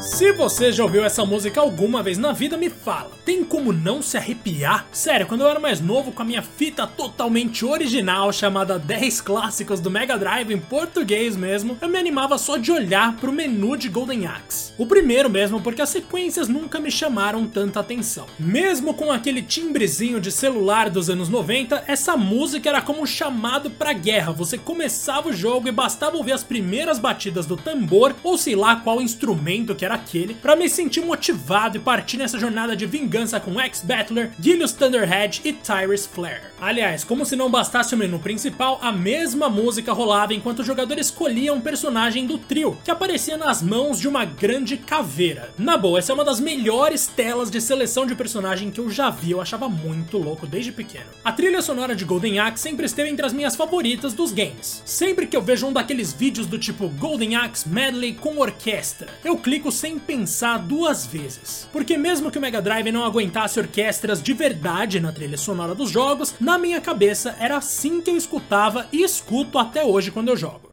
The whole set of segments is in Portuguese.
Se você já ouviu essa música alguma vez na vida, me fala. Tem como não se arrepiar? Sério, quando eu era mais novo, com a minha fita totalmente original chamada 10 clássicos do Mega Drive em português mesmo, eu me animava só de olhar pro menu de Golden Axe. O primeiro mesmo, porque as sequências nunca me chamaram tanta atenção. Mesmo com aquele timbrezinho de celular dos anos 90, essa música era como um chamado pra guerra. Você começava o jogo e bastava ouvir as primeiras batidas do tambor, ou sei lá qual instrumento que era aquele, para me sentir motivado e partir nessa jornada de vingança com X-Battler, Gilius Thunderhead e Tyrus Flare. Aliás, como se não bastasse o menu principal, a mesma música rolava enquanto o jogador escolhia um personagem do trio, que aparecia nas mãos de uma grande caveira. Na boa, essa é uma das melhores telas de seleção de personagem que eu já vi, eu achava muito louco desde pequeno. A trilha sonora de Golden Axe sempre esteve entre as minhas favoritas dos games. Sempre que eu vejo um daqueles vídeos do tipo Golden Axe Medley com orquestra, eu clico sem pensar duas vezes. Porque mesmo que o Mega Drive não aguentasse orquestras de verdade na trilha sonora dos jogos, na minha cabeça era assim que eu escutava e escuto até hoje quando eu jogo.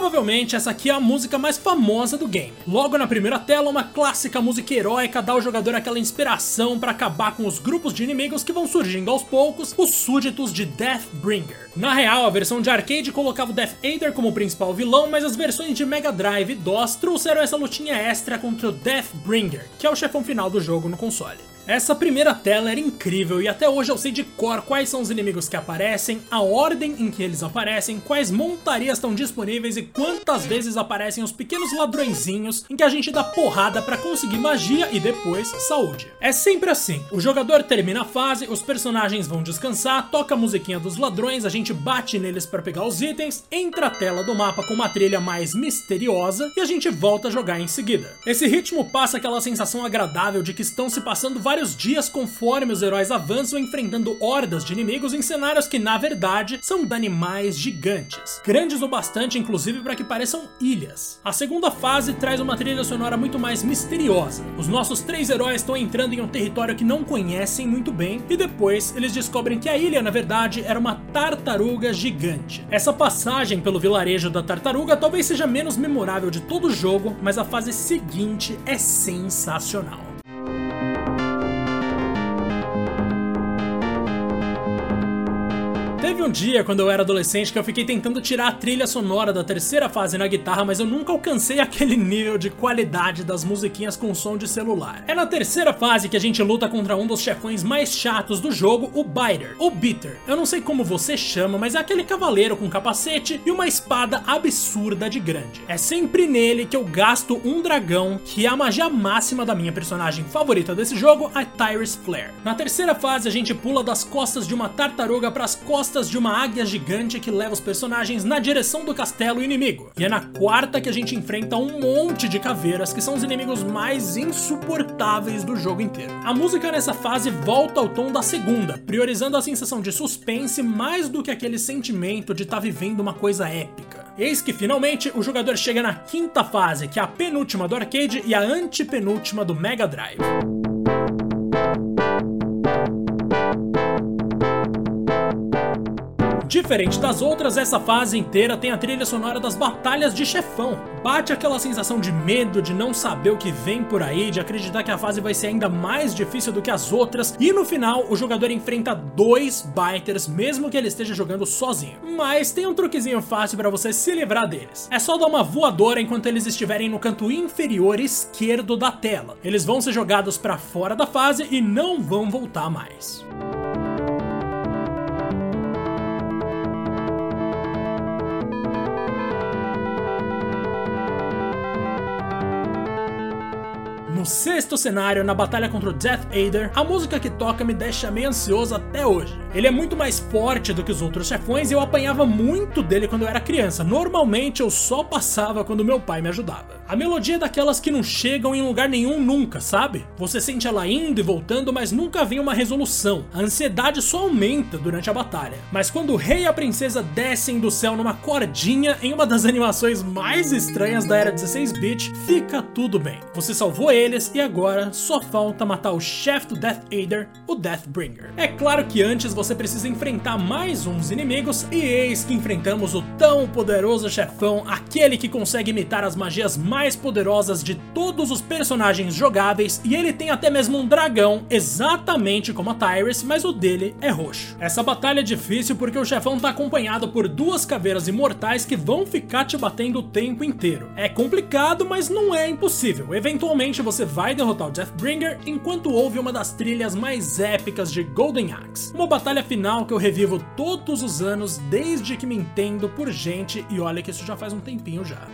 Provavelmente essa aqui é a música mais famosa do game. Logo na primeira tela, uma clássica música heróica dá ao jogador aquela inspiração para acabar com os grupos de inimigos que vão surgindo aos poucos, os súditos de Deathbringer. Na real, a versão de arcade colocava o Death Eater como principal vilão, mas as versões de Mega Drive e DOS trouxeram essa lutinha extra contra o Deathbringer, que é o chefão final do jogo no console. Essa primeira tela era incrível e até hoje eu sei de cor quais são os inimigos que aparecem, a ordem em que eles aparecem, quais montarias estão disponíveis e quantas vezes aparecem os pequenos ladrõezinhos em que a gente dá porrada para conseguir magia e depois saúde. É sempre assim, o jogador termina a fase, os personagens vão descansar, toca a musiquinha dos ladrões, a gente bate neles para pegar os itens, entra a tela do mapa com uma trilha mais misteriosa e a gente volta a jogar em seguida. Esse ritmo passa aquela sensação agradável de que estão se passando vários dias conforme os heróis avançam enfrentando hordas de inimigos em cenários que na verdade são animais gigantes, grandes o bastante inclusive para que pareçam ilhas. A segunda fase traz uma trilha sonora muito mais misteriosa. Os nossos três heróis estão entrando em um território que não conhecem muito bem e depois eles descobrem que a ilha na verdade era uma tartaruga gigante. Essa passagem pelo vilarejo da tartaruga talvez seja menos memorável de todo o jogo, mas a fase seguinte é sensacional. Teve um dia, quando eu era adolescente, que eu fiquei tentando tirar a trilha sonora da terceira fase na guitarra, mas eu nunca alcancei aquele nível de qualidade das musiquinhas com som de celular. É na terceira fase que a gente luta contra um dos chefões mais chatos do jogo, o Biter, ou Bitter. Eu não sei como você chama, mas é aquele cavaleiro com capacete e uma espada absurda de grande. É sempre nele que eu gasto um dragão, que é a magia máxima da minha personagem favorita desse jogo, a Tyrus Flare. Na terceira fase, a gente pula das costas de uma tartaruga para as costas de uma águia gigante que leva os personagens na direção do castelo inimigo. E é na quarta que a gente enfrenta um monte de caveiras que são os inimigos mais insuportáveis do jogo inteiro. A música nessa fase volta ao tom da segunda, priorizando a sensação de suspense mais do que aquele sentimento de estar tá vivendo uma coisa épica. Eis que finalmente o jogador chega na quinta fase, que é a penúltima do arcade e a antepenúltima do Mega Drive. Diferente das outras, essa fase inteira tem a trilha sonora das batalhas de chefão. Bate aquela sensação de medo, de não saber o que vem por aí, de acreditar que a fase vai ser ainda mais difícil do que as outras, e no final o jogador enfrenta dois biters, mesmo que ele esteja jogando sozinho. Mas tem um truquezinho fácil para você se livrar deles. É só dar uma voadora enquanto eles estiverem no canto inferior esquerdo da tela. Eles vão ser jogados para fora da fase e não vão voltar mais. No sexto cenário, na batalha contra o Death Eater, a música que toca me deixa meio ansioso até hoje. Ele é muito mais forte do que os outros chefões e eu apanhava muito dele quando eu era criança. Normalmente eu só passava quando meu pai me ajudava. A melodia é daquelas que não chegam em lugar nenhum nunca, sabe? Você sente ela indo e voltando, mas nunca vem uma resolução. A ansiedade só aumenta durante a batalha. Mas quando o rei e a princesa descem do céu numa cordinha em uma das animações mais estranhas da era 16-bit, fica tudo bem. Você salvou ele eles e agora só falta matar o chefe do Death Eater, o Deathbringer. É claro que antes você precisa enfrentar mais uns inimigos, e eis que enfrentamos o tão poderoso chefão, aquele que consegue imitar as magias mais poderosas de todos os personagens jogáveis, e ele tem até mesmo um dragão, exatamente como a Tyrus, mas o dele é roxo. Essa batalha é difícil porque o chefão tá acompanhado por duas caveiras imortais que vão ficar te batendo o tempo inteiro. É complicado, mas não é impossível. Eventualmente você vai derrotar o Deathbringer enquanto ouve uma das trilhas mais épicas de Golden Axe. Uma batalha final que eu revivo todos os anos desde que me entendo por gente e olha que isso já faz um tempinho já.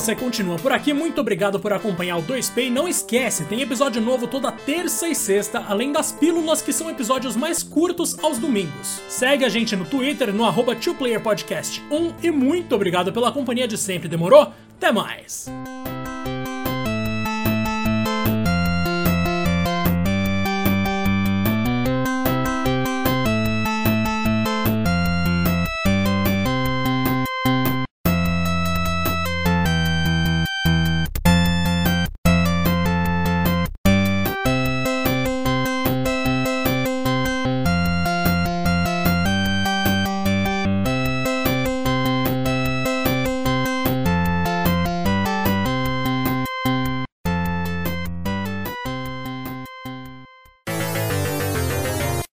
Você continua por aqui, muito obrigado por acompanhar o 2P e não esquece, tem episódio novo toda terça e sexta, além das pílulas que são episódios mais curtos aos domingos. Segue a gente no Twitter, no arroba 2playerpodcast1 e muito obrigado pela companhia de sempre, demorou? Até mais!